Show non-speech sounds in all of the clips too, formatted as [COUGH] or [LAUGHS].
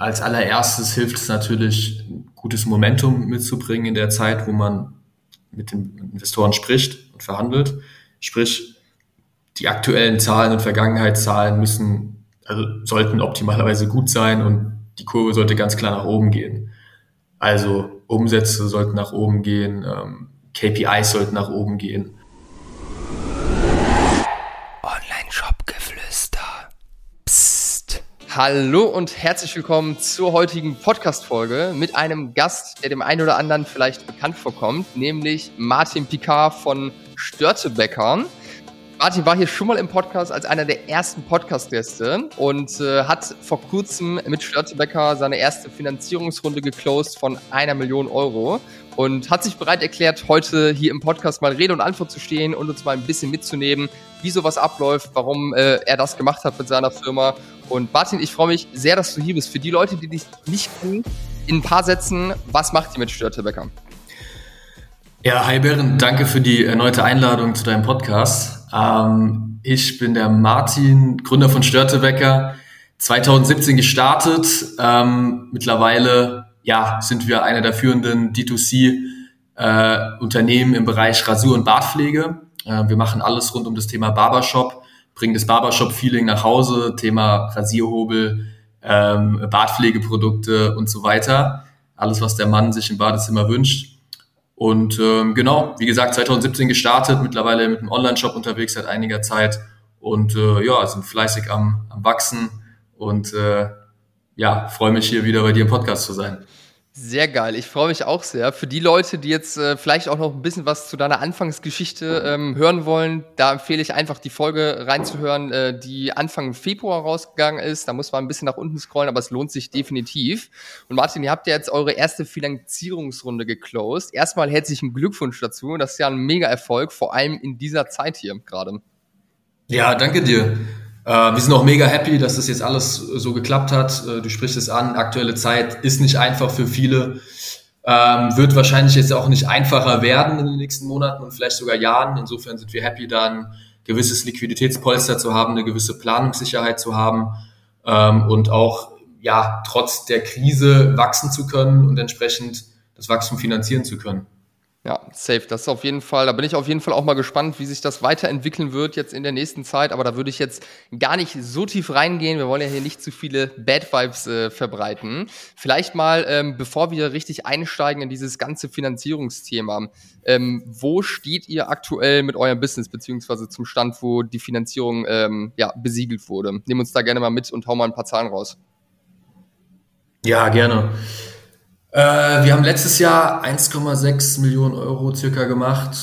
als allererstes hilft es natürlich, gutes Momentum mitzubringen in der Zeit, wo man mit den Investoren spricht und verhandelt. Sprich, die aktuellen Zahlen und Vergangenheitszahlen müssen, also sollten optimalerweise gut sein und die Kurve sollte ganz klar nach oben gehen. Also Umsätze sollten nach oben gehen, ähm, KPIs sollten nach oben gehen. Hallo und herzlich willkommen zur heutigen Podcast-Folge mit einem Gast, der dem einen oder anderen vielleicht bekannt vorkommt, nämlich Martin Picard von Störtebeckern. Martin war hier schon mal im Podcast als einer der ersten Podcast-Gäste und äh, hat vor kurzem mit Störtebecker seine erste Finanzierungsrunde geclosed von einer Million Euro und hat sich bereit erklärt, heute hier im Podcast mal Rede und Antwort zu stehen und uns mal ein bisschen mitzunehmen, wie sowas abläuft, warum äh, er das gemacht hat mit seiner Firma. Und Martin, ich freue mich sehr, dass du hier bist. Für die Leute, die dich nicht kennen, in ein paar Sätzen, was macht ihr mit Störtebecker? Ja, hi Beren, danke für die erneute Einladung zu deinem Podcast. Ähm, ich bin der Martin, Gründer von Störtebecker, 2017 gestartet, ähm, mittlerweile ja, sind wir einer der führenden D2C-Unternehmen äh, im Bereich Rasur- und Bartpflege. Äh, wir machen alles rund um das Thema Barbershop, bringen das Barbershop-Feeling nach Hause, Thema Rasierhobel, ähm, Bartpflegeprodukte und so weiter. Alles, was der Mann sich im Badezimmer wünscht. Und ähm, genau, wie gesagt, 2017 gestartet, mittlerweile mit einem Online-Shop unterwegs seit einiger Zeit und äh, ja, sind fleißig am, am Wachsen und äh, ja, freue mich hier wieder bei dir im Podcast zu sein. Sehr geil, ich freue mich auch sehr. Für die Leute, die jetzt äh, vielleicht auch noch ein bisschen was zu deiner Anfangsgeschichte ähm, hören wollen, da empfehle ich einfach die Folge reinzuhören, äh, die Anfang Februar rausgegangen ist. Da muss man ein bisschen nach unten scrollen, aber es lohnt sich definitiv. Und Martin, ihr habt ja jetzt eure erste Finanzierungsrunde geclosed. Erstmal herzlichen Glückwunsch dazu. Das ist ja ein Mega-Erfolg, vor allem in dieser Zeit hier gerade. Ja, danke dir. Äh, wir sind auch mega happy, dass das jetzt alles so geklappt hat. Äh, du sprichst es an, aktuelle Zeit ist nicht einfach für viele. Ähm, wird wahrscheinlich jetzt auch nicht einfacher werden in den nächsten Monaten und vielleicht sogar Jahren. Insofern sind wir happy, da ein gewisses Liquiditätspolster zu haben, eine gewisse Planungssicherheit zu haben ähm, und auch ja trotz der Krise wachsen zu können und entsprechend das Wachstum finanzieren zu können. Ja, safe. Das ist auf jeden Fall, da bin ich auf jeden Fall auch mal gespannt, wie sich das weiterentwickeln wird jetzt in der nächsten Zeit. Aber da würde ich jetzt gar nicht so tief reingehen. Wir wollen ja hier nicht zu viele Bad Vibes äh, verbreiten. Vielleicht mal, ähm, bevor wir richtig einsteigen in dieses ganze Finanzierungsthema. Ähm, wo steht ihr aktuell mit eurem Business, beziehungsweise zum Stand, wo die Finanzierung ähm, ja, besiegelt wurde? Nehmen uns da gerne mal mit und hau mal ein paar Zahlen raus. Ja, gerne. Äh, wir haben letztes Jahr 1,6 Millionen Euro circa gemacht,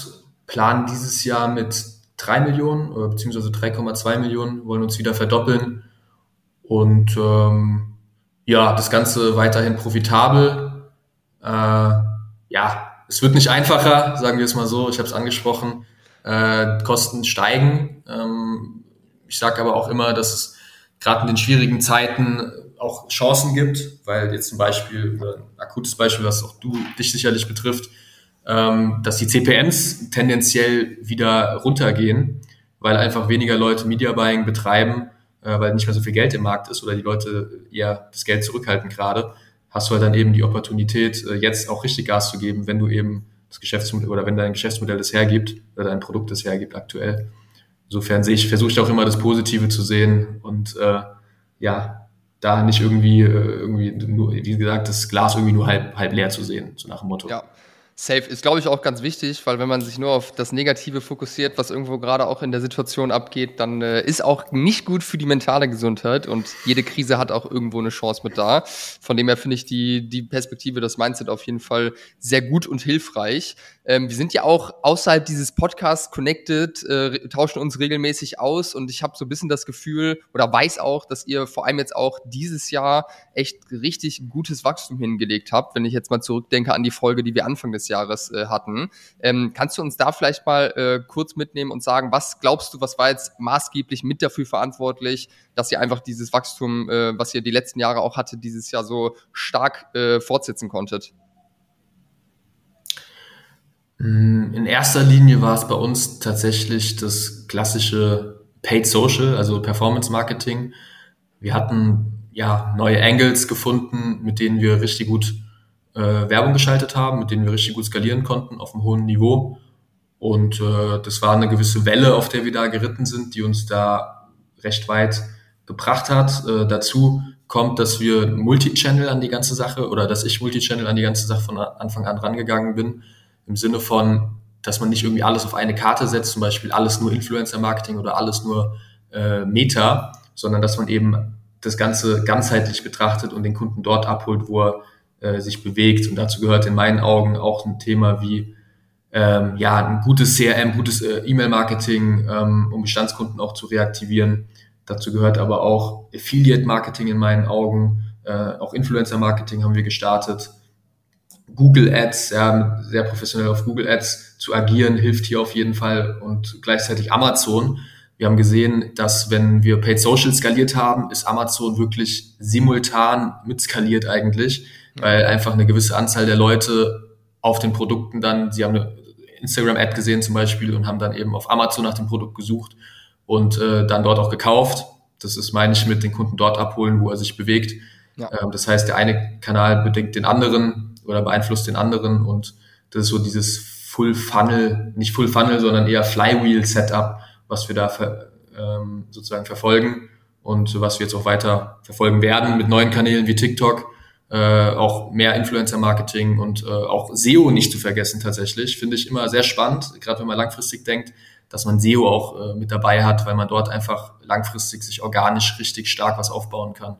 planen dieses Jahr mit 3 Millionen oder beziehungsweise 3,2 Millionen, wollen uns wieder verdoppeln und ähm, ja, das Ganze weiterhin profitabel. Äh, ja, es wird nicht einfacher, sagen wir es mal so. Ich habe es angesprochen. Äh, Kosten steigen. Ähm, ich sage aber auch immer, dass es gerade in den schwierigen Zeiten auch Chancen gibt, weil jetzt zum Beispiel, ein akutes Beispiel, was auch du dich sicherlich betrifft, ähm, dass die CPMs tendenziell wieder runtergehen, weil einfach weniger Leute Media Buying betreiben, äh, weil nicht mehr so viel Geld im Markt ist oder die Leute eher das Geld zurückhalten gerade, hast du halt dann eben die Opportunität, äh, jetzt auch richtig Gas zu geben, wenn du eben das Geschäftsmodell oder wenn dein Geschäftsmodell das hergibt oder dein Produkt das hergibt aktuell. Insofern sehe ich, versuche ich auch immer das Positive zu sehen und äh, ja, da nicht irgendwie, äh, irgendwie nur, wie gesagt, das Glas irgendwie nur halb, halb leer zu sehen, so nach dem Motto. Ja, Safe ist, glaube ich, auch ganz wichtig, weil wenn man sich nur auf das Negative fokussiert, was irgendwo gerade auch in der Situation abgeht, dann äh, ist auch nicht gut für die mentale Gesundheit und jede Krise hat auch irgendwo eine Chance mit da. Von dem her finde ich die, die Perspektive, das Mindset auf jeden Fall sehr gut und hilfreich. Ähm, wir sind ja auch außerhalb dieses Podcasts connected, äh, tauschen uns regelmäßig aus und ich habe so ein bisschen das Gefühl oder weiß auch, dass ihr vor allem jetzt auch dieses Jahr echt richtig gutes Wachstum hingelegt habt, wenn ich jetzt mal zurückdenke an die Folge, die wir Anfang des Jahres äh, hatten. Ähm, kannst du uns da vielleicht mal äh, kurz mitnehmen und sagen, was glaubst du, was war jetzt maßgeblich mit dafür verantwortlich, dass ihr einfach dieses Wachstum, äh, was ihr die letzten Jahre auch hatte, dieses Jahr so stark äh, fortsetzen konntet? Mm, in erster Linie war es bei uns tatsächlich das klassische Paid Social, also Performance Marketing. Wir hatten ja, neue Angles gefunden, mit denen wir richtig gut äh, Werbung geschaltet haben, mit denen wir richtig gut skalieren konnten auf einem hohen Niveau. Und äh, das war eine gewisse Welle, auf der wir da geritten sind, die uns da recht weit gebracht hat. Äh, dazu kommt, dass wir Multichannel an die ganze Sache oder dass ich Multichannel an die ganze Sache von Anfang an rangegangen bin. Im Sinne von, dass man nicht irgendwie alles auf eine Karte setzt, zum Beispiel alles nur Influencer-Marketing oder alles nur äh, Meta, sondern dass man eben das Ganze ganzheitlich betrachtet und den Kunden dort abholt, wo er äh, sich bewegt. Und dazu gehört in meinen Augen auch ein Thema wie ähm, ja, ein gutes CRM, gutes äh, E-Mail-Marketing, ähm, um Bestandskunden auch zu reaktivieren. Dazu gehört aber auch Affiliate-Marketing in meinen Augen, äh, auch Influencer-Marketing haben wir gestartet. Google Ads, ja, sehr professionell auf Google Ads zu agieren, hilft hier auf jeden Fall und gleichzeitig Amazon. Wir haben gesehen, dass wenn wir Paid Social skaliert haben, ist Amazon wirklich simultan mit skaliert eigentlich, weil einfach eine gewisse Anzahl der Leute auf den Produkten dann, sie haben eine Instagram-Ad gesehen zum Beispiel und haben dann eben auf Amazon nach dem Produkt gesucht und äh, dann dort auch gekauft. Das ist, meine ich, mit den Kunden dort abholen, wo er sich bewegt. Ja. Ähm, das heißt, der eine Kanal bedingt den anderen oder beeinflusst den anderen und das ist so dieses Full Funnel, nicht Full Funnel, sondern eher Flywheel Setup, was wir da ver, ähm, sozusagen verfolgen und was wir jetzt auch weiter verfolgen werden mit neuen Kanälen wie TikTok, äh, auch mehr Influencer-Marketing und äh, auch SEO nicht zu vergessen tatsächlich. Finde ich immer sehr spannend, gerade wenn man langfristig denkt, dass man SEO auch äh, mit dabei hat, weil man dort einfach langfristig sich organisch richtig stark was aufbauen kann.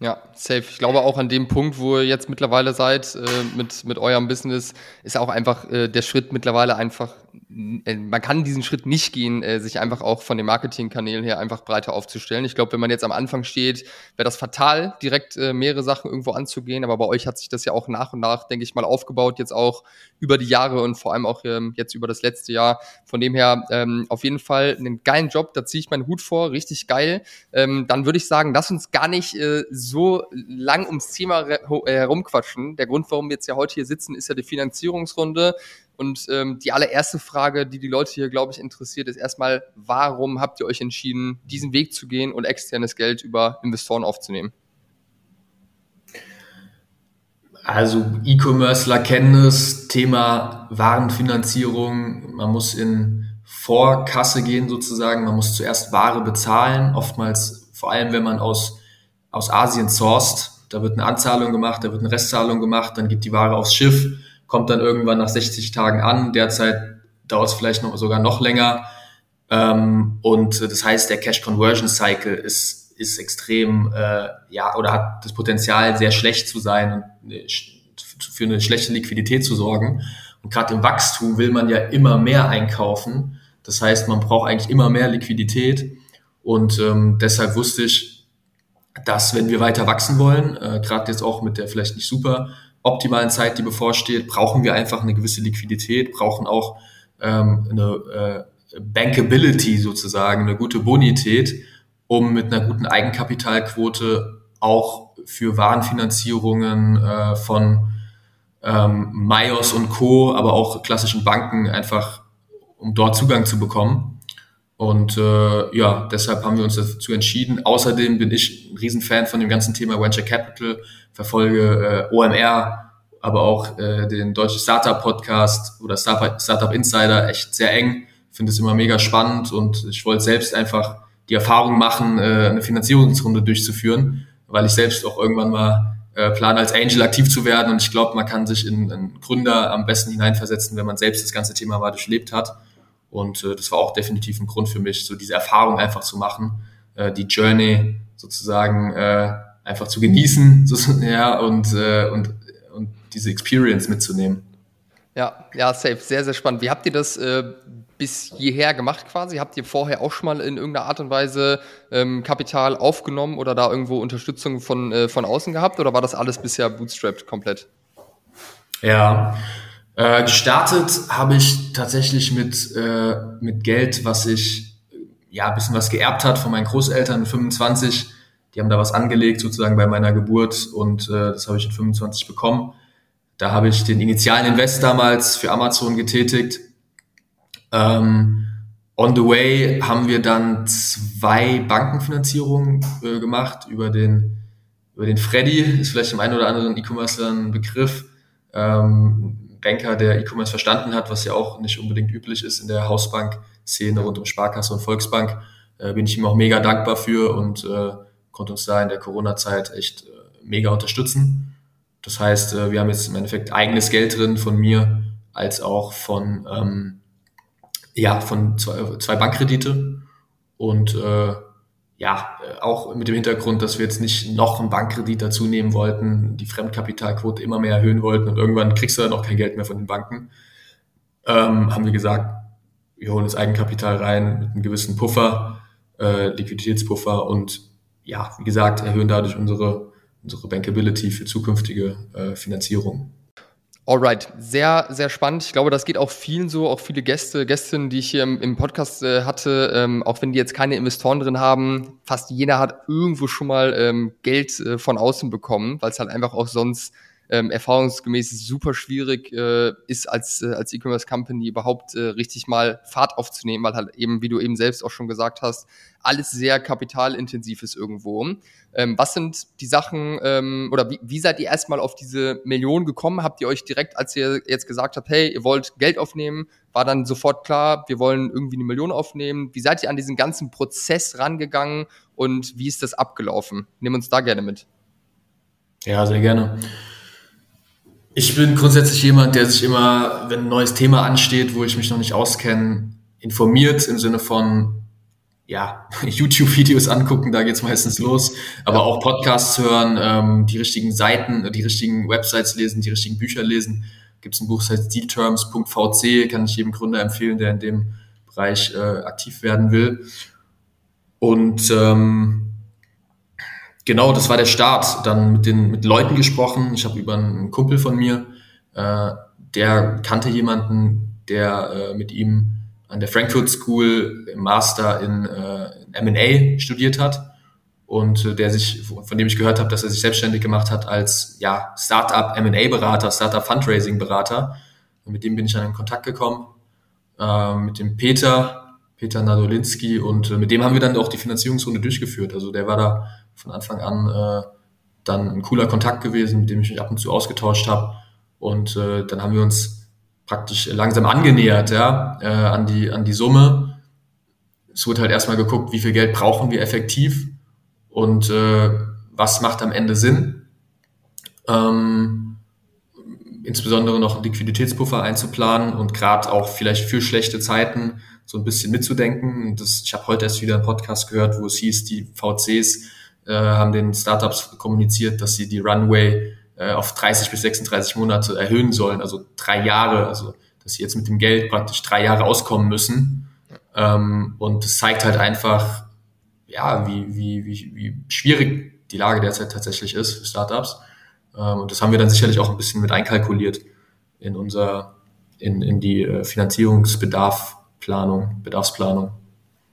Ja, safe. Ich glaube auch an dem Punkt, wo ihr jetzt mittlerweile seid äh, mit, mit eurem Business, ist auch einfach äh, der Schritt mittlerweile einfach man kann diesen Schritt nicht gehen, äh, sich einfach auch von den Marketingkanälen her einfach breiter aufzustellen. Ich glaube, wenn man jetzt am Anfang steht, wäre das fatal, direkt äh, mehrere Sachen irgendwo anzugehen. Aber bei euch hat sich das ja auch nach und nach, denke ich mal, aufgebaut, jetzt auch über die Jahre und vor allem auch ähm, jetzt über das letzte Jahr. Von dem her ähm, auf jeden Fall einen geilen Job, da ziehe ich meinen Hut vor, richtig geil. Ähm, dann würde ich sagen, lass uns gar nicht äh, so lang ums Thema herumquatschen. Der Grund, warum wir jetzt ja heute hier sitzen, ist ja die Finanzierungsrunde. Und ähm, die allererste Frage, die die Leute hier, glaube ich, interessiert, ist erstmal, warum habt ihr euch entschieden, diesen Weg zu gehen und externes Geld über Investoren aufzunehmen? Also E-Commercer kennen das Thema Warenfinanzierung. Man muss in Vorkasse gehen sozusagen. Man muss zuerst Ware bezahlen. Oftmals, vor allem wenn man aus, aus Asien sourced, da wird eine Anzahlung gemacht, da wird eine Restzahlung gemacht, dann geht die Ware aufs Schiff kommt dann irgendwann nach 60 Tagen an. Derzeit dauert es vielleicht noch, sogar noch länger. Ähm, und das heißt, der Cash Conversion Cycle ist, ist extrem, äh, ja, oder hat das Potenzial, sehr schlecht zu sein und für eine schlechte Liquidität zu sorgen. Und gerade im Wachstum will man ja immer mehr einkaufen. Das heißt, man braucht eigentlich immer mehr Liquidität. Und ähm, deshalb wusste ich, dass wenn wir weiter wachsen wollen, äh, gerade jetzt auch mit der vielleicht nicht super optimalen Zeit, die bevorsteht, brauchen wir einfach eine gewisse Liquidität, brauchen auch ähm, eine äh, Bankability sozusagen, eine gute Bonität, um mit einer guten Eigenkapitalquote auch für Warenfinanzierungen äh, von ähm, Mayos und Co., aber auch klassischen Banken einfach, um dort Zugang zu bekommen. Und äh, ja, deshalb haben wir uns dazu entschieden. Außerdem bin ich ein Riesenfan von dem ganzen Thema Venture Capital, verfolge äh, OMR, aber auch äh, den deutschen Startup Podcast oder Startup, Insider echt sehr eng. Finde es immer mega spannend und ich wollte selbst einfach die Erfahrung machen, äh, eine Finanzierungsrunde durchzuführen, weil ich selbst auch irgendwann mal äh, plane, als Angel aktiv zu werden. Und ich glaube, man kann sich in einen Gründer am besten hineinversetzen, wenn man selbst das ganze Thema mal durchlebt hat. Und äh, das war auch definitiv ein Grund für mich, so diese Erfahrung einfach zu machen, äh, die Journey sozusagen äh, einfach zu genießen [LAUGHS] so, ja, und, äh, und, und diese Experience mitzunehmen. Ja, ja, safe. Sehr, sehr spannend. Wie habt ihr das äh, bis hierher gemacht quasi? Habt ihr vorher auch schon mal in irgendeiner Art und Weise ähm, Kapital aufgenommen oder da irgendwo Unterstützung von, äh, von außen gehabt oder war das alles bisher bootstrapped komplett? Ja, äh, gestartet habe ich tatsächlich mit, äh, mit Geld, was ich ja ein bisschen was geerbt hat von meinen Großeltern, 25. Die haben da was angelegt sozusagen bei meiner Geburt und äh, das habe ich in 25 bekommen. Da habe ich den initialen Invest damals für Amazon getätigt. Ähm, on the way haben wir dann zwei Bankenfinanzierungen äh, gemacht über den über den Freddy, ist vielleicht dem einen oder anderen E-Commercer ein Begriff. Ähm, Banker, der E-Commerce verstanden hat, was ja auch nicht unbedingt üblich ist in der Hausbank-Szene rund um Sparkasse und Volksbank, äh, bin ich ihm auch mega dankbar für und äh, konnte uns da in der Corona-Zeit echt äh, mega unterstützen. Das heißt, äh, wir haben jetzt im Endeffekt eigenes Geld drin von mir als auch von, ähm, ja, von zwei, zwei Bankkredite und äh, ja, auch mit dem Hintergrund, dass wir jetzt nicht noch einen Bankkredit dazu nehmen wollten, die Fremdkapitalquote immer mehr erhöhen wollten und irgendwann kriegst du dann auch kein Geld mehr von den Banken, ähm, haben wir gesagt, wir holen das Eigenkapital rein mit einem gewissen Puffer, äh, Liquiditätspuffer und ja, wie gesagt, erhöhen dadurch unsere, unsere Bankability für zukünftige äh, Finanzierung. Alright, sehr, sehr spannend. Ich glaube, das geht auch vielen so, auch viele Gäste, Gästinnen, die ich hier im, im Podcast äh, hatte, ähm, auch wenn die jetzt keine Investoren drin haben, fast jeder hat irgendwo schon mal ähm, Geld äh, von außen bekommen, weil es halt einfach auch sonst ähm, erfahrungsgemäß super schwierig äh, ist, als, äh, als E-Commerce-Company überhaupt äh, richtig mal Fahrt aufzunehmen, weil halt eben, wie du eben selbst auch schon gesagt hast, alles sehr kapitalintensiv ist irgendwo. Ähm, was sind die Sachen ähm, oder wie, wie seid ihr erstmal auf diese Million gekommen? Habt ihr euch direkt, als ihr jetzt gesagt habt, hey, ihr wollt Geld aufnehmen, war dann sofort klar, wir wollen irgendwie eine Million aufnehmen? Wie seid ihr an diesen ganzen Prozess rangegangen und wie ist das abgelaufen? Nehmen uns da gerne mit. Ja, sehr gerne. Ich bin grundsätzlich jemand, der sich immer, wenn ein neues Thema ansteht, wo ich mich noch nicht auskenne, informiert im Sinne von ja, [LAUGHS] YouTube-Videos angucken, da geht's meistens los, aber auch Podcasts hören, ähm, die richtigen Seiten, die richtigen Websites lesen, die richtigen Bücher lesen. Gibt's ein Buch, das heißt Dealterms.vc, kann ich jedem Gründer empfehlen, der in dem Bereich äh, aktiv werden will. Und ähm, genau, das war der Start. Dann mit den mit Leuten gesprochen. Ich habe über einen Kumpel von mir, äh, der kannte jemanden, der äh, mit ihm an der Frankfurt School im Master in, äh, in M&A studiert hat und äh, der sich, von dem ich gehört habe, dass er sich selbstständig gemacht hat als ja, Startup M&A-Berater, Startup Fundraising-Berater. Mit dem bin ich dann in Kontakt gekommen, äh, mit dem Peter, Peter Nadolinski und äh, mit dem haben wir dann auch die Finanzierungsrunde durchgeführt. Also der war da von Anfang an äh, dann ein cooler Kontakt gewesen, mit dem ich mich ab und zu ausgetauscht habe. Und äh, dann haben wir uns praktisch langsam angenähert ja, äh, an, die, an die Summe. Es wurde halt erstmal geguckt, wie viel Geld brauchen wir effektiv und äh, was macht am Ende Sinn. Ähm, insbesondere noch einen Liquiditätspuffer einzuplanen und gerade auch vielleicht für schlechte Zeiten so ein bisschen mitzudenken. Das, ich habe heute erst wieder einen Podcast gehört, wo es hieß, die VCs äh, haben den Startups kommuniziert, dass sie die Runway äh, auf 30 bis 36 Monate erhöhen sollen, also drei Jahre, also dass sie jetzt mit dem Geld praktisch drei Jahre auskommen müssen. Ähm, und das zeigt halt einfach, ja, wie, wie, wie, wie schwierig die Lage derzeit tatsächlich ist für Startups. Ähm, und das haben wir dann sicherlich auch ein bisschen mit einkalkuliert in unser, in, in die äh, Finanzierungsbedarfplanung, Bedarfsplanung.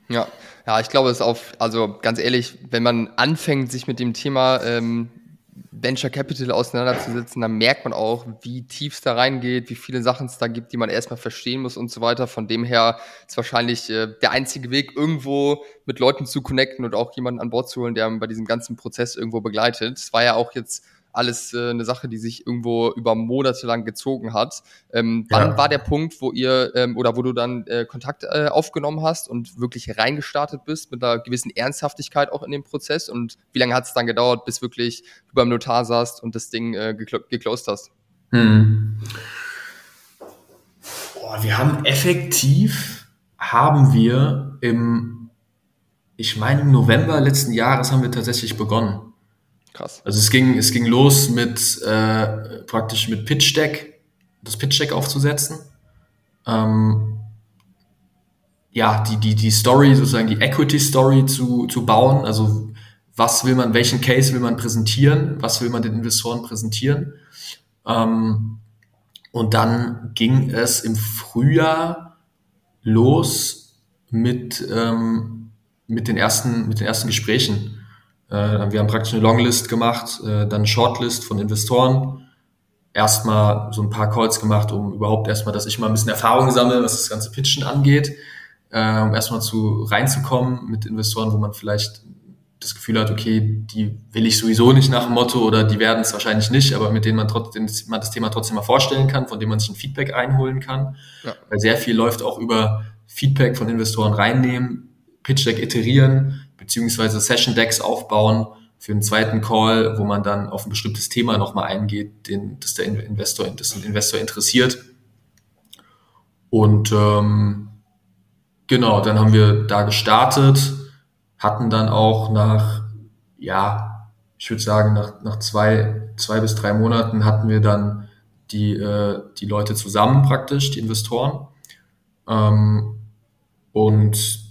Ja, ja, ich glaube, es ist auf, also ganz ehrlich, wenn man anfängt, sich mit dem Thema ähm, Venture Capital auseinanderzusetzen, dann merkt man auch, wie tief es da reingeht, wie viele Sachen es da gibt, die man erstmal verstehen muss und so weiter. Von dem her ist wahrscheinlich äh, der einzige Weg, irgendwo mit Leuten zu connecten und auch jemanden an Bord zu holen, der bei diesem ganzen Prozess irgendwo begleitet. Es war ja auch jetzt alles äh, eine Sache, die sich irgendwo über Monate lang gezogen hat. Ähm, wann ja. war der Punkt, wo ihr ähm, oder wo du dann äh, Kontakt äh, aufgenommen hast und wirklich reingestartet bist mit einer gewissen Ernsthaftigkeit auch in dem Prozess? Und wie lange hat es dann gedauert, bis wirklich du beim Notar saßt und das Ding äh, geklo geclosed hast? Hm. Boah, wir haben effektiv, haben wir im, ich meine im November letzten Jahres haben wir tatsächlich begonnen. Krass. Also es ging, es ging los mit äh, praktisch mit Pitch Deck, das Pitch Deck aufzusetzen. Ähm, ja, die, die, die Story, sozusagen die Equity Story zu, zu bauen. Also was will man, welchen Case will man präsentieren, was will man den Investoren präsentieren. Ähm, und dann ging es im Frühjahr los mit, ähm, mit, den, ersten, mit den ersten Gesprächen. Äh, wir haben praktisch eine Longlist gemacht, äh, dann eine Shortlist von Investoren. Erstmal so ein paar Calls gemacht, um überhaupt erstmal, dass ich mal ein bisschen Erfahrung sammle, was das ganze Pitchen angeht, äh, um erstmal zu reinzukommen mit Investoren, wo man vielleicht das Gefühl hat, okay, die will ich sowieso nicht nach dem Motto oder die werden es wahrscheinlich nicht, aber mit denen man trotzdem man das Thema trotzdem mal vorstellen kann, von dem man sich ein Feedback einholen kann. Ja. Weil sehr viel läuft auch über Feedback von Investoren reinnehmen, Pitch Deck iterieren, beziehungsweise Session Decks aufbauen für einen zweiten Call, wo man dann auf ein bestimmtes Thema nochmal eingeht, den, das der Investor, das den Investor interessiert. Und ähm, genau, dann haben wir da gestartet, hatten dann auch nach, ja, ich würde sagen, nach, nach zwei, zwei bis drei Monaten hatten wir dann die, äh, die Leute zusammen praktisch, die Investoren. Ähm, und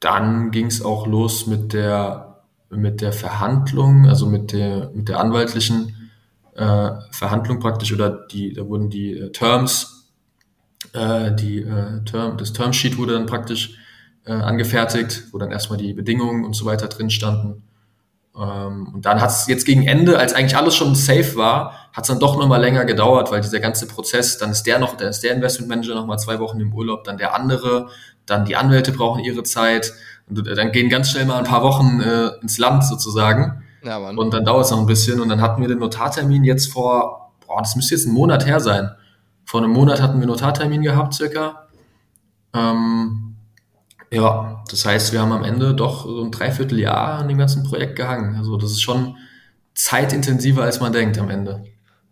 dann ging es auch los mit der mit der Verhandlung, also mit der, mit der anwaltlichen äh, Verhandlung praktisch, oder die, da wurden die äh, Terms, äh, die äh, Term, das Termsheet wurde dann praktisch äh, angefertigt, wo dann erstmal die Bedingungen und so weiter drin standen. Ähm, und dann hat es jetzt gegen Ende, als eigentlich alles schon safe war, hat es dann doch nochmal länger gedauert, weil dieser ganze Prozess, dann ist der noch, dann ist der Investmentmanager nochmal zwei Wochen im Urlaub, dann der andere, dann die Anwälte brauchen ihre Zeit und dann gehen ganz schnell mal ein paar Wochen äh, ins Land sozusagen. Ja, Mann. Und dann dauert es noch ein bisschen. Und dann hatten wir den Notartermin jetzt vor, boah, das müsste jetzt ein Monat her sein. Vor einem Monat hatten wir Notartermin gehabt, circa. Ähm, ja, das heißt, wir haben am Ende doch so ein Dreivierteljahr an dem ganzen Projekt gehangen. Also das ist schon zeitintensiver, als man denkt am Ende.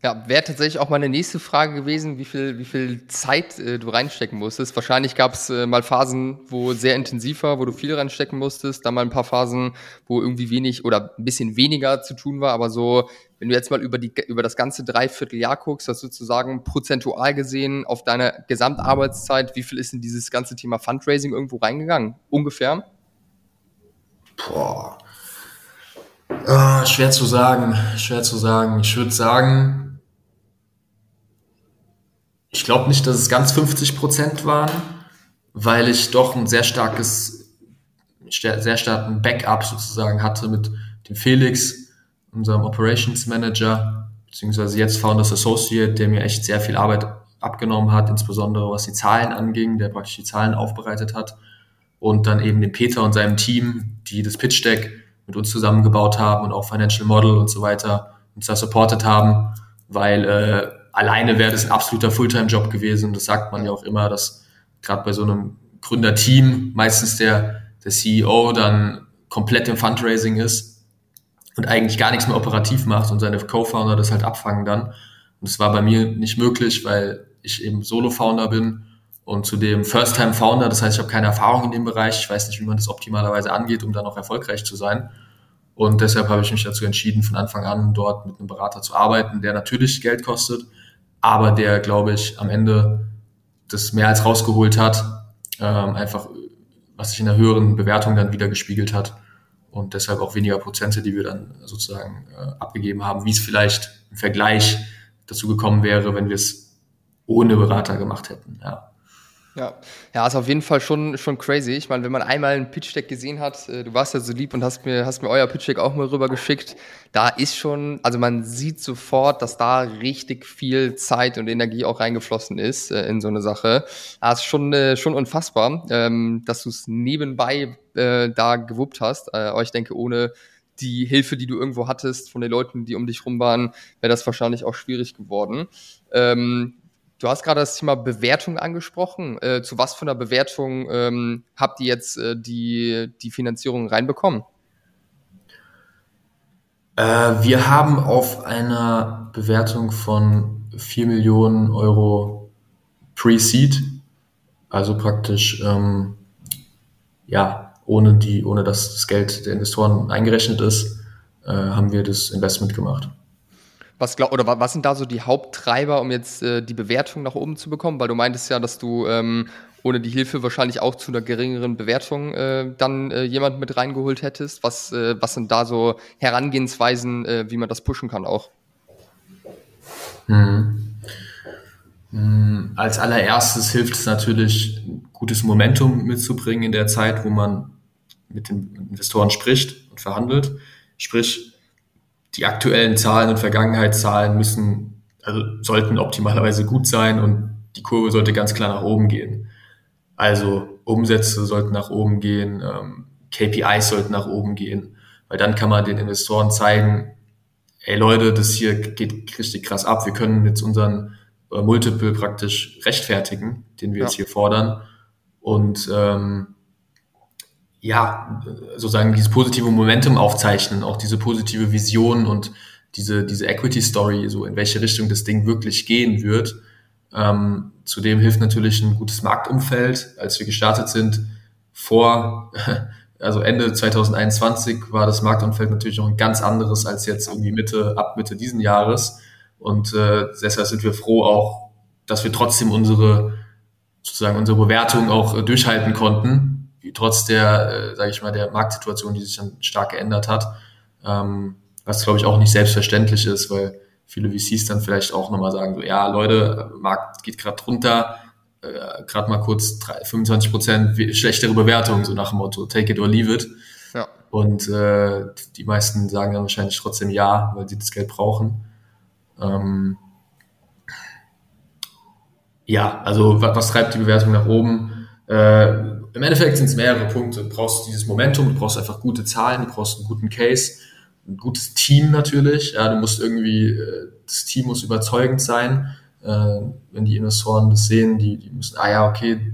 Ja, wäre tatsächlich auch meine nächste Frage gewesen, wie viel, wie viel Zeit äh, du reinstecken musstest. Wahrscheinlich gab es äh, mal Phasen, wo sehr intensiv war, wo du viel reinstecken musstest, dann mal ein paar Phasen, wo irgendwie wenig oder ein bisschen weniger zu tun war, aber so, wenn du jetzt mal über, die, über das ganze Dreivierteljahr guckst, das sozusagen prozentual gesehen auf deine Gesamtarbeitszeit, wie viel ist in dieses ganze Thema Fundraising irgendwo reingegangen? Ungefähr? Boah. Äh, schwer zu sagen, schwer zu sagen. Ich würde sagen, ich glaube nicht, dass es ganz 50 Prozent waren, weil ich doch ein sehr starkes, sehr starken Backup sozusagen hatte mit dem Felix, unserem Operations Manager, beziehungsweise jetzt Founders Associate, der mir echt sehr viel Arbeit abgenommen hat, insbesondere was die Zahlen anging, der praktisch die Zahlen aufbereitet hat. Und dann eben den Peter und seinem Team, die das Pitch Deck mit uns zusammengebaut haben und auch Financial Model und so weiter uns da supportet haben, weil äh, alleine wäre das ein absoluter Fulltime-Job gewesen. Das sagt man ja auch immer, dass gerade bei so einem Gründerteam meistens der, der CEO dann komplett im Fundraising ist und eigentlich gar nichts mehr operativ macht und seine Co-Founder das halt abfangen dann. Und das war bei mir nicht möglich, weil ich eben Solo-Founder bin und zudem First-Time-Founder. Das heißt, ich habe keine Erfahrung in dem Bereich. Ich weiß nicht, wie man das optimalerweise angeht, um dann auch erfolgreich zu sein. Und deshalb habe ich mich dazu entschieden, von Anfang an dort mit einem Berater zu arbeiten, der natürlich Geld kostet, aber der, glaube ich, am Ende das mehr als rausgeholt hat, ähm, einfach was sich in der höheren Bewertung dann wieder gespiegelt hat und deshalb auch weniger Prozente, die wir dann sozusagen äh, abgegeben haben, wie es vielleicht im Vergleich dazu gekommen wäre, wenn wir es ohne Berater gemacht hätten. Ja. Ja, ja, ist auf jeden Fall schon, schon crazy. Ich meine, wenn man einmal ein Pitch Deck gesehen hat, äh, du warst ja so lieb und hast mir, hast mir euer Pitch Deck auch mal rüber geschickt, da ist schon, also man sieht sofort, dass da richtig viel Zeit und Energie auch reingeflossen ist äh, in so eine Sache. Das ist schon, äh, schon unfassbar, ähm, dass du es nebenbei äh, da gewuppt hast. Äh, aber ich denke, ohne die Hilfe, die du irgendwo hattest von den Leuten, die um dich rum waren, wäre das wahrscheinlich auch schwierig geworden. Ähm, Du hast gerade das Thema Bewertung angesprochen. Äh, zu was für einer Bewertung ähm, habt ihr jetzt äh, die, die Finanzierung reinbekommen? Äh, wir haben auf einer Bewertung von 4 Millionen Euro Pre-Seed, also praktisch ähm, ja, ohne, die, ohne dass das Geld der Investoren eingerechnet ist, äh, haben wir das Investment gemacht. Was glaub, oder was sind da so die Haupttreiber, um jetzt äh, die Bewertung nach oben zu bekommen? Weil du meintest ja, dass du ähm, ohne die Hilfe wahrscheinlich auch zu einer geringeren Bewertung äh, dann äh, jemand mit reingeholt hättest. Was, äh, was sind da so Herangehensweisen, äh, wie man das pushen kann auch? Hm. Als allererstes hilft es natürlich, gutes Momentum mitzubringen in der Zeit, wo man mit den Investoren spricht und verhandelt. Sprich, die aktuellen Zahlen und Vergangenheitszahlen müssen, also sollten optimalerweise gut sein und die Kurve sollte ganz klar nach oben gehen. Also Umsätze sollten nach oben gehen, ähm, KPIs sollten nach oben gehen. weil dann kann man den Investoren zeigen, ey Leute, das hier geht richtig krass ab, wir können jetzt unseren äh, Multiple praktisch rechtfertigen, den wir ja. jetzt hier fordern. Und ähm, ja, sozusagen dieses positive Momentum aufzeichnen, auch diese positive Vision und diese, diese Equity Story, so in welche Richtung das Ding wirklich gehen wird. Ähm, zudem hilft natürlich ein gutes Marktumfeld. Als wir gestartet sind, vor, [LAUGHS] also Ende 2021 war das Marktumfeld natürlich noch ein ganz anderes als jetzt irgendwie Mitte, ab Mitte diesen Jahres. Und äh, deshalb sind wir froh auch, dass wir trotzdem unsere, sozusagen unsere Bewertung auch äh, durchhalten konnten, trotz der, äh, sage ich mal, der Marktsituation, die sich dann stark geändert hat. Ähm, was, glaube ich, auch nicht selbstverständlich ist, weil viele VCs dann vielleicht auch nochmal sagen, so, ja, Leute, Markt geht gerade runter, äh, gerade mal kurz 3, 25 Prozent schlechtere Bewertung, so nach dem Motto, take it or leave it. Ja. Und äh, die meisten sagen dann wahrscheinlich trotzdem ja, weil sie das Geld brauchen. Ähm, ja, also was, was, treibt die Bewertung nach oben? Äh, Im Endeffekt sind es mehrere Punkte. Du brauchst dieses Momentum, du brauchst einfach gute Zahlen, du brauchst einen guten Case, ein gutes Team natürlich. Ja, du musst irgendwie, äh, das Team muss überzeugend sein. Äh, wenn die Investoren das sehen, die, die müssen, ah ja, okay,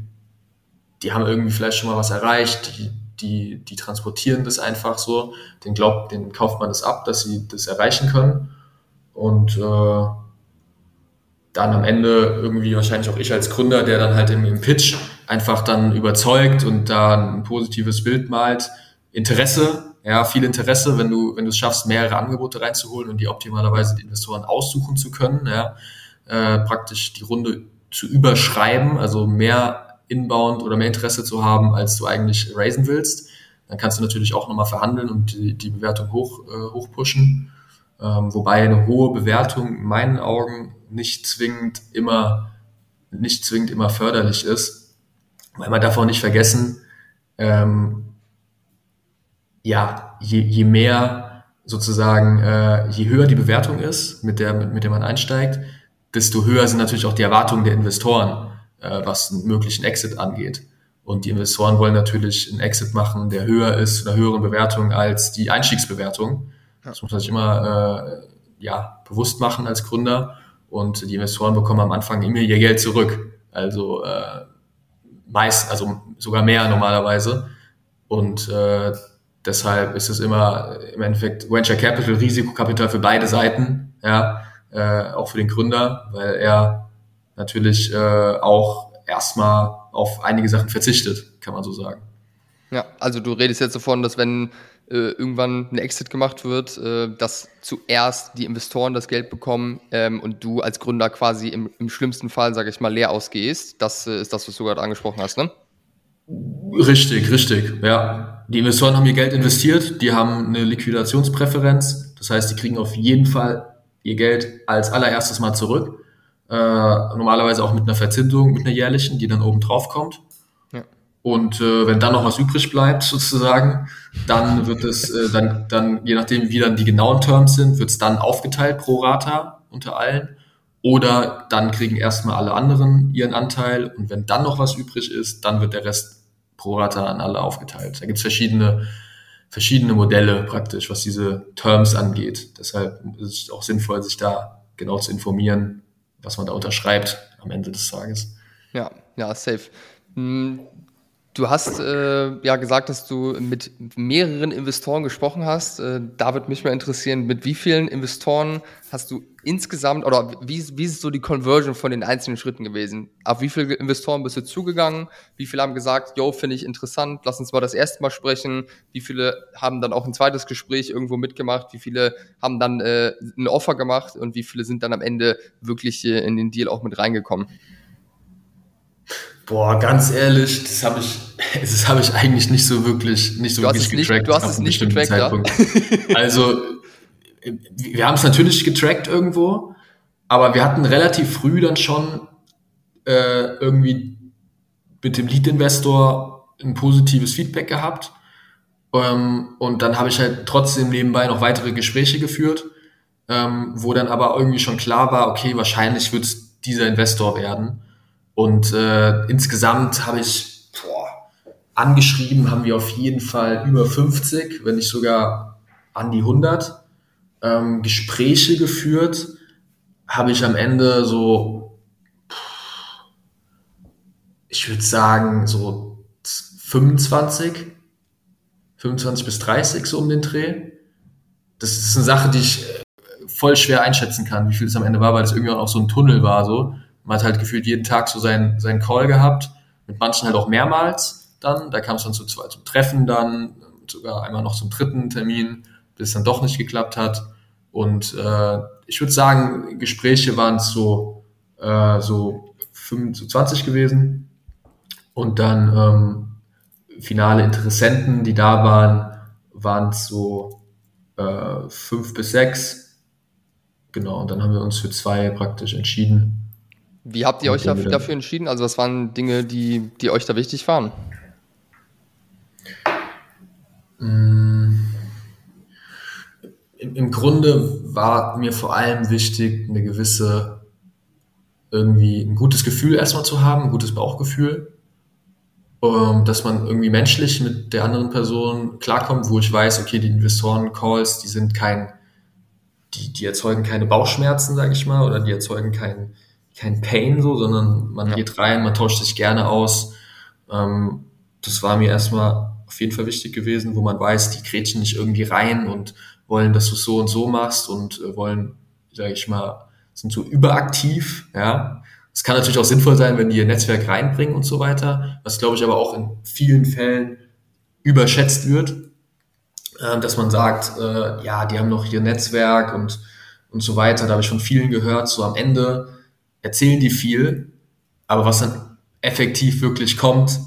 die haben irgendwie vielleicht schon mal was erreicht, die, die, die transportieren das einfach so, den glaubt, den kauft man das ab, dass sie das erreichen können. Und äh, dann am Ende irgendwie wahrscheinlich auch ich als Gründer, der dann halt im, im Pitch einfach dann überzeugt und da ein positives Bild malt. Interesse, ja, viel Interesse, wenn du, wenn du es schaffst, mehrere Angebote reinzuholen und die optimalerweise die Investoren aussuchen zu können, ja, äh, praktisch die Runde zu überschreiben, also mehr Inbound oder mehr Interesse zu haben, als du eigentlich raisen willst. Dann kannst du natürlich auch nochmal verhandeln und die, die Bewertung hoch, äh, hoch pushen. Ähm, wobei eine hohe Bewertung in meinen Augen nicht zwingend immer, nicht zwingend immer förderlich ist, weil man darf auch nicht vergessen, ähm, ja, je, je mehr sozusagen, äh, je höher die Bewertung ist, mit der, mit, mit der man einsteigt, desto höher sind natürlich auch die Erwartungen der Investoren, äh, was einen möglichen Exit angeht. Und die Investoren wollen natürlich einen Exit machen, der höher ist, einer höheren Bewertung als die Einstiegsbewertung. Das muss man sich immer äh, ja, bewusst machen als Gründer. Und die Investoren bekommen am Anfang immer ihr Geld zurück. Also äh, meist, also sogar mehr normalerweise. Und äh, deshalb ist es immer im Endeffekt Venture Capital, Risikokapital für beide Seiten, ja, äh, auch für den Gründer, weil er natürlich äh, auch erstmal auf einige Sachen verzichtet, kann man so sagen. Ja, also du redest jetzt davon, dass wenn irgendwann ein Exit gemacht wird, äh, dass zuerst die Investoren das Geld bekommen ähm, und du als Gründer quasi im, im schlimmsten Fall, sage ich mal, leer ausgehst. Das äh, ist das, was du gerade angesprochen hast, ne? Richtig, richtig, ja. Die Investoren haben ihr Geld investiert, die haben eine Liquidationspräferenz, das heißt, die kriegen auf jeden Fall ihr Geld als allererstes mal zurück. Äh, normalerweise auch mit einer Verzinsung, mit einer jährlichen, die dann oben drauf kommt. Und äh, wenn dann noch was übrig bleibt, sozusagen, dann wird es, äh, dann, dann, je nachdem, wie dann die genauen Terms sind, wird es dann aufgeteilt pro Rata unter allen. Oder dann kriegen erstmal alle anderen ihren Anteil und wenn dann noch was übrig ist, dann wird der Rest pro Rata an alle aufgeteilt. Da gibt es verschiedene, verschiedene Modelle praktisch, was diese Terms angeht. Deshalb ist es auch sinnvoll, sich da genau zu informieren, was man da unterschreibt am Ende des Tages. Ja, ja, safe. Du hast äh, ja gesagt, dass du mit mehreren Investoren gesprochen hast. Äh, da würde mich mal interessieren, mit wie vielen Investoren hast du insgesamt oder wie, wie ist so die Conversion von den einzelnen Schritten gewesen? Auf wie viele Investoren bist du zugegangen? Wie viele haben gesagt, yo, finde ich interessant, lass uns mal das erste Mal sprechen? Wie viele haben dann auch ein zweites Gespräch irgendwo mitgemacht? Wie viele haben dann äh, ein Offer gemacht und wie viele sind dann am Ende wirklich äh, in den Deal auch mit reingekommen? Boah, ganz ehrlich, das habe ich, [LAUGHS] das habe ich eigentlich nicht so wirklich, nicht so du wirklich getrackt. Nicht, du hast es nicht getrackt, Zeitpunkt. Ja? [LAUGHS] also, wir haben es natürlich getrackt irgendwo, aber wir hatten relativ früh dann schon äh, irgendwie mit dem Lead-Investor ein positives Feedback gehabt. Ähm, und dann habe ich halt trotzdem nebenbei noch weitere Gespräche geführt, ähm, wo dann aber irgendwie schon klar war, okay, wahrscheinlich wird es dieser Investor werden. Und äh, insgesamt habe ich boah, angeschrieben, haben wir auf jeden Fall über 50, wenn nicht sogar an die 100. Ähm, Gespräche geführt habe ich am Ende so, ich würde sagen, so 25, 25 bis 30 so um den Dreh. Das ist eine Sache, die ich äh, voll schwer einschätzen kann, wie viel es am Ende war, weil es irgendwie auch so ein Tunnel war. So. Man hat halt gefühlt jeden Tag so seinen, seinen Call gehabt, mit manchen halt auch mehrmals dann. Da kam es dann zu zwei zum Treffen dann, sogar einmal noch zum dritten Termin, bis es dann doch nicht geklappt hat. Und äh, ich würde sagen, Gespräche waren so, äh, so 25 gewesen. Und dann ähm, finale Interessenten, die da waren, waren so äh, fünf bis sechs. Genau, und dann haben wir uns für zwei praktisch entschieden. Wie habt ihr euch dafür, dafür entschieden? Also was waren Dinge, die, die euch da wichtig waren? Mm. Im Grunde war mir vor allem wichtig, eine gewisse, irgendwie ein gutes Gefühl erstmal zu haben, ein gutes Bauchgefühl, ähm, dass man irgendwie menschlich mit der anderen Person klarkommt, wo ich weiß, okay, die Investoren-Calls, die sind kein, die, die erzeugen keine Bauchschmerzen, sage ich mal, oder die erzeugen kein, kein Pain so, sondern man ja. geht rein, man tauscht sich gerne aus. Ähm, das war mir erstmal auf jeden Fall wichtig gewesen, wo man weiß, die grätschen nicht irgendwie rein und wollen, dass du es so und so machst und äh, wollen, sage ich mal, sind so überaktiv, ja. Es kann natürlich auch sinnvoll sein, wenn die ihr Netzwerk reinbringen und so weiter, was glaube ich aber auch in vielen Fällen überschätzt wird, äh, dass man sagt, äh, ja, die haben noch ihr Netzwerk und, und so weiter. Da habe ich von vielen gehört, so am Ende erzählen die viel, aber was dann effektiv wirklich kommt,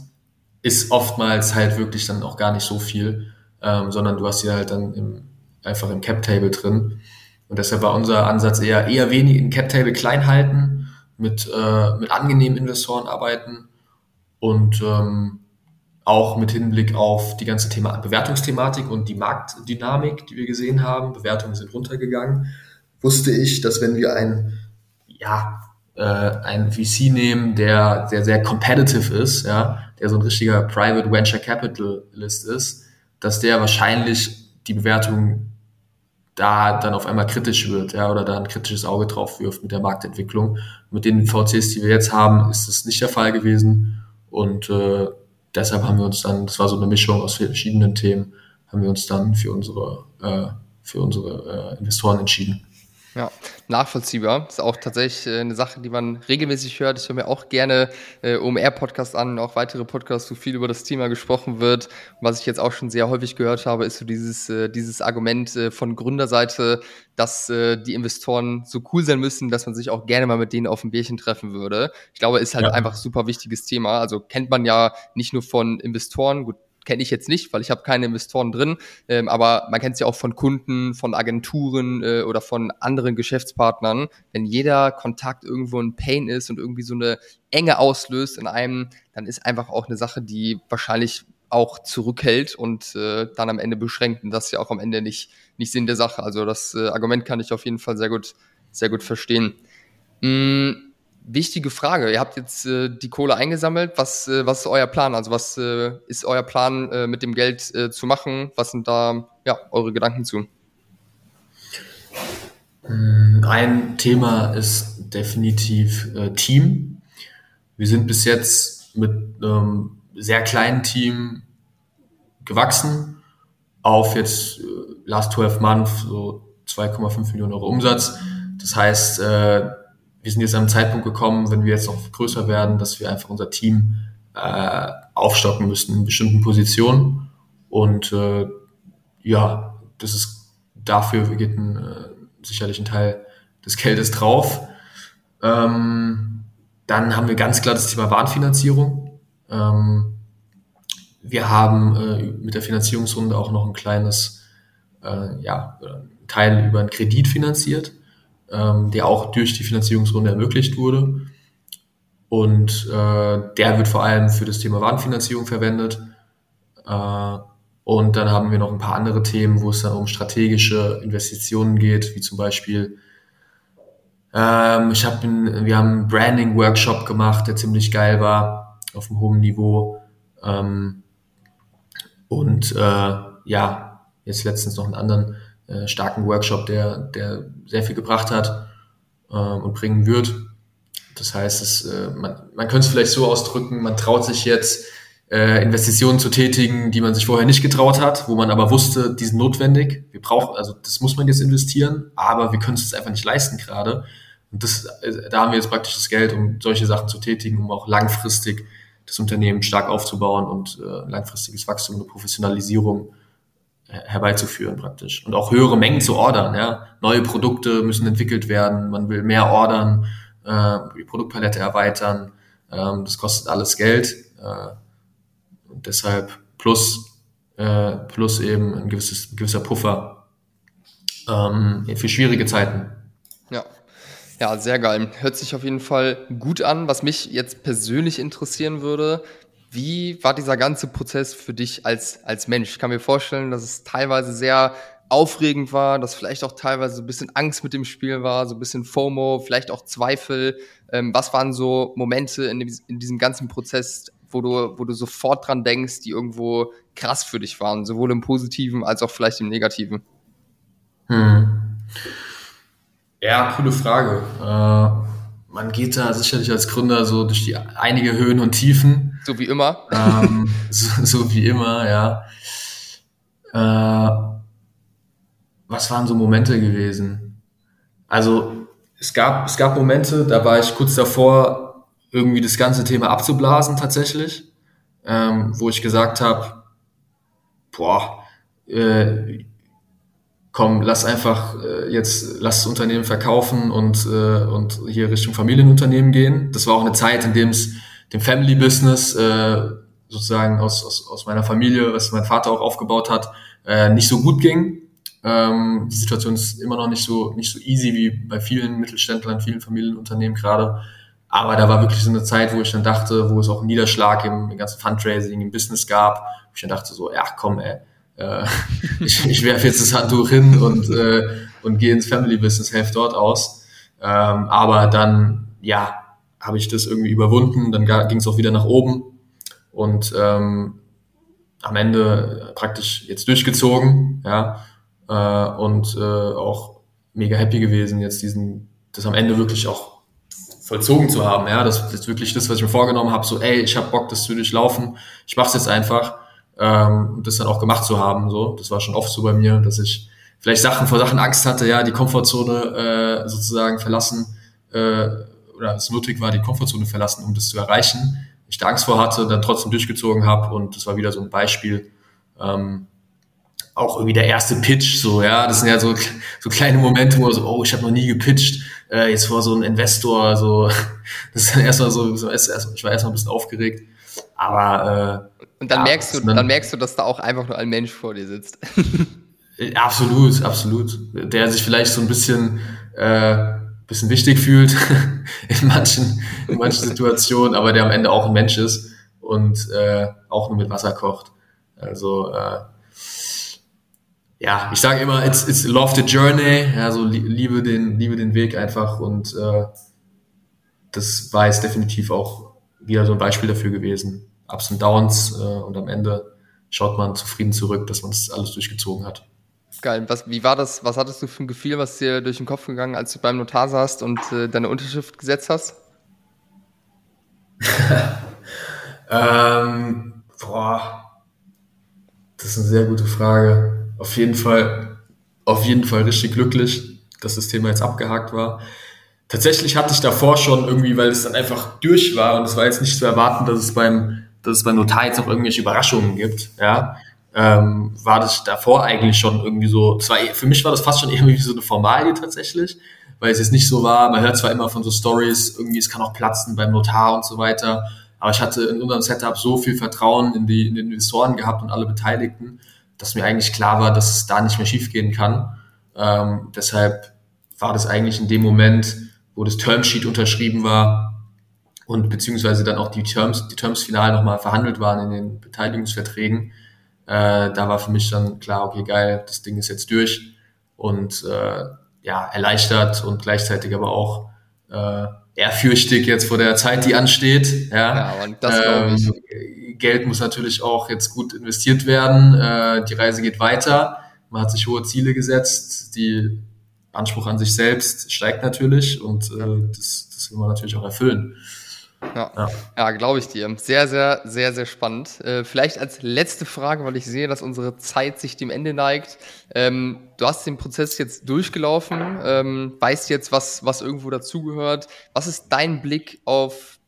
ist oftmals halt wirklich dann auch gar nicht so viel, ähm, sondern du hast sie halt dann im, einfach im Cap-Table drin. Und deshalb war unser Ansatz eher, eher wenig im Cap-Table klein halten, mit, äh, mit angenehmen Investoren arbeiten und ähm, auch mit Hinblick auf die ganze Thema Bewertungsthematik und die Marktdynamik, die wir gesehen haben, Bewertungen sind runtergegangen, wusste ich, dass wenn wir ein, ja, äh, ein VC nehmen, der, der sehr competitive ist, ja, der so ein richtiger Private Venture Capitalist ist, dass der wahrscheinlich die Bewertung da dann auf einmal kritisch wird, ja, oder da ein kritisches Auge drauf wirft mit der Marktentwicklung. Mit den VCs, die wir jetzt haben, ist das nicht der Fall gewesen. Und äh, deshalb haben wir uns dann, das war so eine Mischung aus verschiedenen Themen, haben wir uns dann für unsere, äh, für unsere äh, Investoren entschieden. Ja, nachvollziehbar. Ist auch tatsächlich äh, eine Sache, die man regelmäßig hört. Ich höre mir auch gerne äh, OMR-Podcasts an, auch weitere Podcasts, wo viel über das Thema gesprochen wird. Und was ich jetzt auch schon sehr häufig gehört habe, ist so dieses, äh, dieses Argument äh, von Gründerseite, dass äh, die Investoren so cool sein müssen, dass man sich auch gerne mal mit denen auf ein Bierchen treffen würde. Ich glaube, ist halt ja. einfach super wichtiges Thema. Also kennt man ja nicht nur von Investoren, gut, kenne ich jetzt nicht, weil ich habe keine Investoren drin, ähm, aber man kennt es ja auch von Kunden, von Agenturen äh, oder von anderen Geschäftspartnern. Wenn jeder Kontakt irgendwo ein Pain ist und irgendwie so eine Enge auslöst in einem, dann ist einfach auch eine Sache, die wahrscheinlich auch zurückhält und äh, dann am Ende beschränkt. Und das ist ja auch am Ende nicht, nicht Sinn der Sache. Also das äh, Argument kann ich auf jeden Fall sehr gut, sehr gut verstehen. Mm, Wichtige Frage. Ihr habt jetzt äh, die Kohle eingesammelt. Was, äh, was ist euer Plan? Also was äh, ist euer Plan äh, mit dem Geld äh, zu machen? Was sind da ja, eure Gedanken zu? Mm, ein Thema ist definitiv äh, Team. Wir sind bis jetzt mit einem sehr kleinen Team gewachsen auf jetzt last 12 months so 2,5 Millionen Euro Umsatz. Das heißt, wir sind jetzt an einem Zeitpunkt gekommen, wenn wir jetzt noch größer werden, dass wir einfach unser Team äh, aufstocken müssen in bestimmten Positionen. Und äh, ja, das ist dafür geht ein, äh, sicherlich ein Teil des Geldes drauf. Ähm, dann haben wir ganz klar das Thema Warenfinanzierung. Ähm, wir haben äh, mit der Finanzierungsrunde auch noch ein kleines äh, ja, Teil über einen Kredit finanziert ähm, der auch durch die Finanzierungsrunde ermöglicht wurde. Und äh, der wird vor allem für das Thema Warenfinanzierung verwendet. Äh, und dann haben wir noch ein paar andere Themen, wo es dann um strategische Investitionen geht, wie zum Beispiel, ähm, ich hab ein, wir haben einen Branding-Workshop gemacht, der ziemlich geil war, auf einem hohen Niveau. Ähm, und äh, ja, jetzt letztens noch einen anderen äh, starken Workshop, der, der sehr viel gebracht hat äh, und bringen wird. Das heißt, es, äh, man, man könnte es vielleicht so ausdrücken, man traut sich jetzt, äh, Investitionen zu tätigen, die man sich vorher nicht getraut hat, wo man aber wusste, die sind notwendig. Wir brauchen, also das muss man jetzt investieren, aber wir können es einfach nicht leisten gerade. Und das, äh, da haben wir jetzt praktisch das Geld, um solche Sachen zu tätigen, um auch langfristig das Unternehmen stark aufzubauen und äh, langfristiges Wachstum und Professionalisierung herbeizuführen praktisch. Und auch höhere Mengen zu ordern. Ja? Neue Produkte müssen entwickelt werden, man will mehr ordern, äh, die Produktpalette erweitern. Ähm, das kostet alles Geld. Äh, und deshalb plus, äh, plus eben ein gewisses, ein gewisser Puffer ähm, für schwierige Zeiten. Ja. Ja, sehr geil. Hört sich auf jeden Fall gut an. Was mich jetzt persönlich interessieren würde, wie war dieser ganze Prozess für dich als, als Mensch? Ich kann mir vorstellen, dass es teilweise sehr aufregend war, dass vielleicht auch teilweise so ein bisschen Angst mit dem Spiel war, so ein bisschen FOMO, vielleicht auch Zweifel. Ähm, was waren so Momente in, dem, in diesem ganzen Prozess, wo du, wo du sofort dran denkst, die irgendwo krass für dich waren, sowohl im Positiven als auch vielleicht im Negativen? Hm. Ja, coole Frage. Äh, man geht da sicherlich als Gründer so durch die einige Höhen und Tiefen. So wie immer. Ähm, so, so, wie immer, ja. Äh, was waren so Momente gewesen? Also es gab, es gab Momente, da war ich kurz davor, irgendwie das ganze Thema abzublasen tatsächlich, ähm, wo ich gesagt habe, boah, äh, komm, lass einfach äh, jetzt, lass das Unternehmen verkaufen und, äh, und hier Richtung Familienunternehmen gehen. Das war auch eine Zeit, in dem es dem Family Business äh, sozusagen aus, aus, aus meiner Familie, was mein Vater auch aufgebaut hat, äh, nicht so gut ging. Ähm, die Situation ist immer noch nicht so nicht so easy wie bei vielen Mittelständlern, vielen Familienunternehmen gerade. Aber da war wirklich so eine Zeit, wo ich dann dachte, wo es auch einen Niederschlag im, im ganzen Fundraising, im Business gab, wo ich dann dachte so, ja komm, ey, äh, [LAUGHS] ich, ich werfe jetzt das Handtuch hin und, äh, und gehe ins Family Business, helfe dort aus. Ähm, aber dann, ja, habe ich das irgendwie überwunden, dann ging es auch wieder nach oben und ähm, am Ende praktisch jetzt durchgezogen, ja, äh, und äh, auch mega happy gewesen, jetzt diesen, das am Ende wirklich auch vollzogen zu haben. Ja, das ist wirklich das, was ich mir vorgenommen habe. So, ey, ich habe Bock, das zu durchlaufen. Ich mache es jetzt einfach ähm, und das dann auch gemacht zu haben. So, das war schon oft so bei mir, dass ich vielleicht Sachen vor Sachen Angst hatte, ja, die Komfortzone äh, sozusagen verlassen äh, oder es nötig war, die Komfortzone verlassen, um das zu erreichen. Ich da Angst vor hatte, dann trotzdem durchgezogen habe und das war wieder so ein Beispiel. Ähm, auch irgendwie der erste Pitch, so, ja, das sind ja so, so kleine Momente, wo so, oh, ich habe noch nie gepitcht, äh, jetzt vor so einem Investor, so, [LAUGHS] das ist dann erstmal so, so erst, ich war erstmal ein bisschen aufgeregt, aber äh, Und dann ja, merkst du, dann, dann merkst du, dass da auch einfach nur ein Mensch vor dir sitzt. absolut, absolut. Der sich vielleicht so ein bisschen, äh, bisschen wichtig fühlt [LAUGHS] in manchen, in manchen Situationen, aber der am Ende auch ein Mensch ist und äh, auch nur mit Wasser kocht. Also äh, ja, ich sage immer, it's, it's love the journey, ja, so liebe den, liebe den Weg einfach und äh, das war jetzt definitiv auch wieder so ein Beispiel dafür gewesen. Ups und Downs äh, und am Ende schaut man zufrieden zurück, dass man das alles durchgezogen hat. Geil. Was, wie war das? Was hattest du für ein Gefühl, was dir durch den Kopf gegangen, als du beim Notar saßt und äh, deine Unterschrift gesetzt hast? [LAUGHS] ähm, boah, das ist eine sehr gute Frage auf jeden Fall, auf jeden Fall richtig glücklich, dass das Thema jetzt abgehakt war. Tatsächlich hatte ich davor schon irgendwie, weil es dann einfach durch war und es war jetzt nicht zu erwarten, dass es beim, dass es beim Notar jetzt noch irgendwelche Überraschungen gibt, ja, ähm, war das davor eigentlich schon irgendwie so, zwar, für mich war das fast schon [LAUGHS] irgendwie so eine Formalie tatsächlich, weil es jetzt nicht so war, man hört zwar immer von so Stories, irgendwie es kann auch platzen beim Notar und so weiter, aber ich hatte in unserem Setup so viel Vertrauen in die, in den Investoren gehabt und alle Beteiligten, dass mir eigentlich klar war, dass es da nicht mehr schiefgehen kann. Ähm, deshalb war das eigentlich in dem Moment, wo das Termsheet unterschrieben war und beziehungsweise dann auch die Terms, die Terms final nochmal verhandelt waren in den Beteiligungsverträgen, äh, da war für mich dann klar, okay, geil, das Ding ist jetzt durch und äh, ja, erleichtert und gleichzeitig aber auch äh, ehrfürchtig jetzt vor der Zeit, die ansteht. Ja, ja und das ähm. Geld muss natürlich auch jetzt gut investiert werden. Äh, die Reise geht weiter. man hat sich hohe Ziele gesetzt, die Anspruch an sich selbst steigt natürlich und äh, das, das will man natürlich auch erfüllen. Ja, ja. ja glaube ich dir. Sehr, sehr, sehr, sehr spannend. Äh, vielleicht als letzte Frage, weil ich sehe, dass unsere Zeit sich dem Ende neigt. Ähm, du hast den Prozess jetzt durchgelaufen, ähm, weißt jetzt, was, was irgendwo dazugehört. Was ist dein Blick auf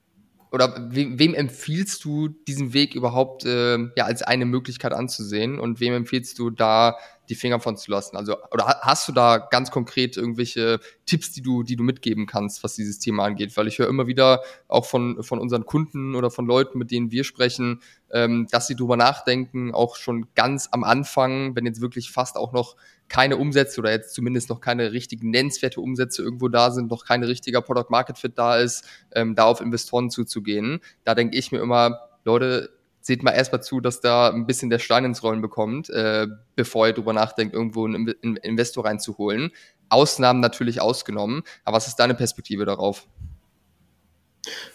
oder wem, wem empfiehlst du diesen Weg überhaupt äh, ja als eine Möglichkeit anzusehen und wem empfiehlst du da die Finger von zu lassen? Also, oder hast du da ganz konkret irgendwelche Tipps, die du, die du mitgeben kannst, was dieses Thema angeht? Weil ich höre immer wieder auch von, von unseren Kunden oder von Leuten, mit denen wir sprechen, ähm, dass sie drüber nachdenken, auch schon ganz am Anfang, wenn jetzt wirklich fast auch noch keine Umsätze oder jetzt zumindest noch keine richtigen nennenswerte Umsätze irgendwo da sind, noch kein richtiger Product Market Fit da ist, ähm, da auf Investoren zuzugehen. Da denke ich mir immer, Leute, seht mal erstmal zu, dass da ein bisschen der Stein ins Rollen bekommt, äh, bevor ihr drüber nachdenkt, irgendwo einen Investor reinzuholen. Ausnahmen natürlich ausgenommen. Aber was ist deine Perspektive darauf?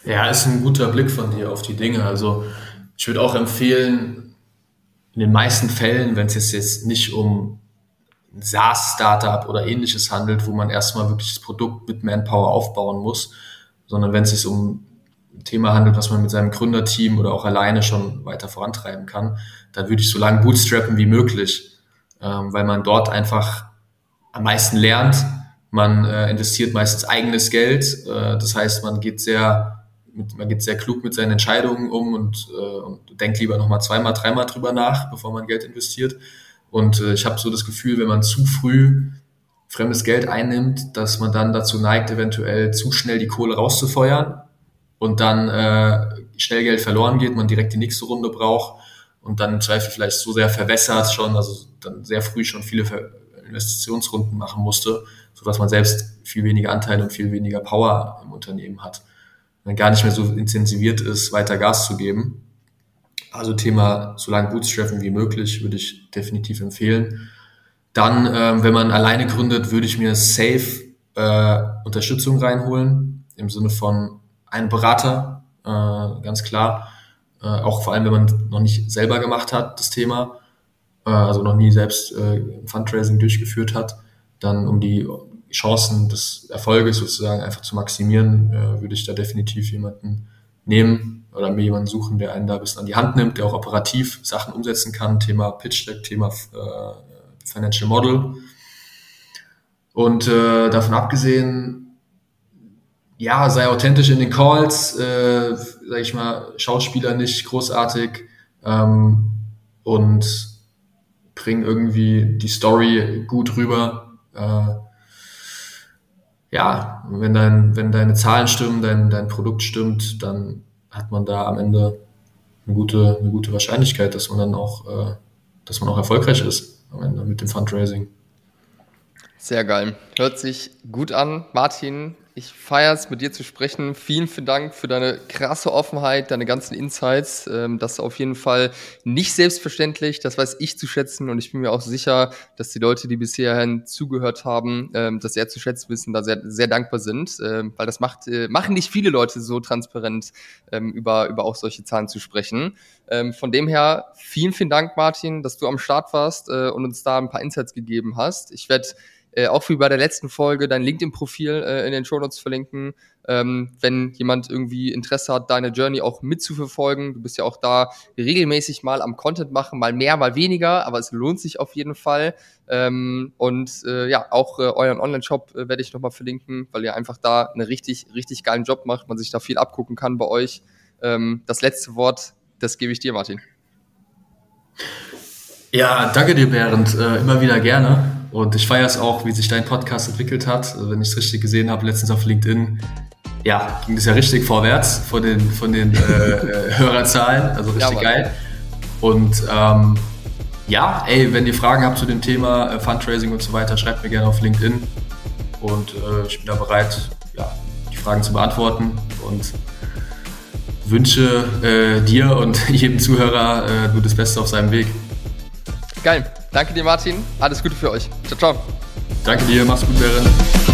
Ja, ist ein guter Blick von dir auf die Dinge. Also ich würde auch empfehlen, in den meisten Fällen, wenn es jetzt nicht um ein SaaS-Startup oder ähnliches handelt, wo man erstmal wirklich das Produkt mit Manpower aufbauen muss, sondern wenn es sich um Thema handelt, was man mit seinem Gründerteam oder auch alleine schon weiter vorantreiben kann, dann würde ich so lange bootstrappen wie möglich, ähm, weil man dort einfach am meisten lernt. Man äh, investiert meistens eigenes Geld, äh, das heißt, man geht sehr, mit, man geht sehr klug mit seinen Entscheidungen um und, äh, und denkt lieber nochmal zweimal, dreimal drüber nach, bevor man Geld investiert. Und äh, ich habe so das Gefühl, wenn man zu früh fremdes Geld einnimmt, dass man dann dazu neigt, eventuell zu schnell die Kohle rauszufeuern und dann äh, schnell Geld verloren geht, man direkt die nächste Runde braucht und dann im Zweifel vielleicht so sehr verwässert schon, also dann sehr früh schon viele Investitionsrunden machen musste, sodass man selbst viel weniger Anteile und viel weniger Power im Unternehmen hat. dann gar nicht mehr so intensiviert ist, weiter Gas zu geben. Also Thema so lange bootstrappen wie möglich würde ich definitiv empfehlen. Dann, ähm, wenn man alleine gründet, würde ich mir safe äh, Unterstützung reinholen, im Sinne von einen Berater, äh, ganz klar. Äh, auch vor allem, wenn man noch nicht selber gemacht hat, das Thema, äh, also noch nie selbst äh, Fundraising durchgeführt hat, dann um die Chancen des Erfolges sozusagen einfach zu maximieren, äh, würde ich da definitiv jemanden nehmen oder mir jemanden suchen, der einen da ein bisschen an die Hand nimmt, der auch operativ Sachen umsetzen kann, Thema Pitch Deck, Thema äh, Financial Model. Und äh, davon abgesehen, ja, sei authentisch in den Calls, äh, sag ich mal, Schauspieler nicht großartig ähm, und bring irgendwie die Story gut rüber. Äh, ja, wenn, dein, wenn deine Zahlen stimmen, dein, dein Produkt stimmt, dann hat man da am Ende eine gute, eine gute Wahrscheinlichkeit, dass man dann auch, äh, dass man auch erfolgreich ist am Ende mit dem Fundraising. Sehr geil. Hört sich gut an. Martin, ich feiere es, mit dir zu sprechen. Vielen, vielen Dank für deine krasse Offenheit, deine ganzen Insights. Ähm, das ist auf jeden Fall nicht selbstverständlich. Das weiß ich zu schätzen und ich bin mir auch sicher, dass die Leute, die bisher zugehört haben, ähm, das sehr zu schätzen wissen, da sehr, sehr dankbar sind, ähm, weil das macht, äh, machen nicht viele Leute so transparent über, über auch solche Zahlen zu sprechen. Von dem her, vielen, vielen Dank, Martin, dass du am Start warst äh, und uns da ein paar Insights gegeben hast. Ich werde äh, auch wie bei der letzten Folge dein LinkedIn-Profil äh, in den Show Notes verlinken, ähm, wenn jemand irgendwie Interesse hat, deine Journey auch mitzuverfolgen. Du bist ja auch da regelmäßig mal am Content machen, mal mehr, mal weniger, aber es lohnt sich auf jeden Fall. Ähm, und äh, ja, auch äh, euren Online-Shop äh, werde ich nochmal verlinken, weil ihr einfach da einen richtig, richtig geilen Job macht, man sich da viel abgucken kann bei euch. Ähm, das letzte Wort, das gebe ich dir, Martin. Ja, danke dir, Berend. Äh, immer wieder gerne. Und ich feiere es auch, wie sich dein Podcast entwickelt hat. Also wenn ich es richtig gesehen habe, letztens auf LinkedIn, ja, ging es ja richtig vorwärts von den, von den äh, äh Hörerzahlen. Also richtig ja, geil. Und ähm, ja, ey, wenn ihr Fragen habt zu dem Thema äh, Fundraising und so weiter, schreibt mir gerne auf LinkedIn. Und äh, ich bin da bereit, ja, die Fragen zu beantworten. Und wünsche äh, dir und [LAUGHS] jedem Zuhörer äh, nur das Beste auf seinem Weg. Geil. Danke dir, Martin. Alles Gute für euch. Ciao, ciao. Danke dir. Mach's gut, Bären.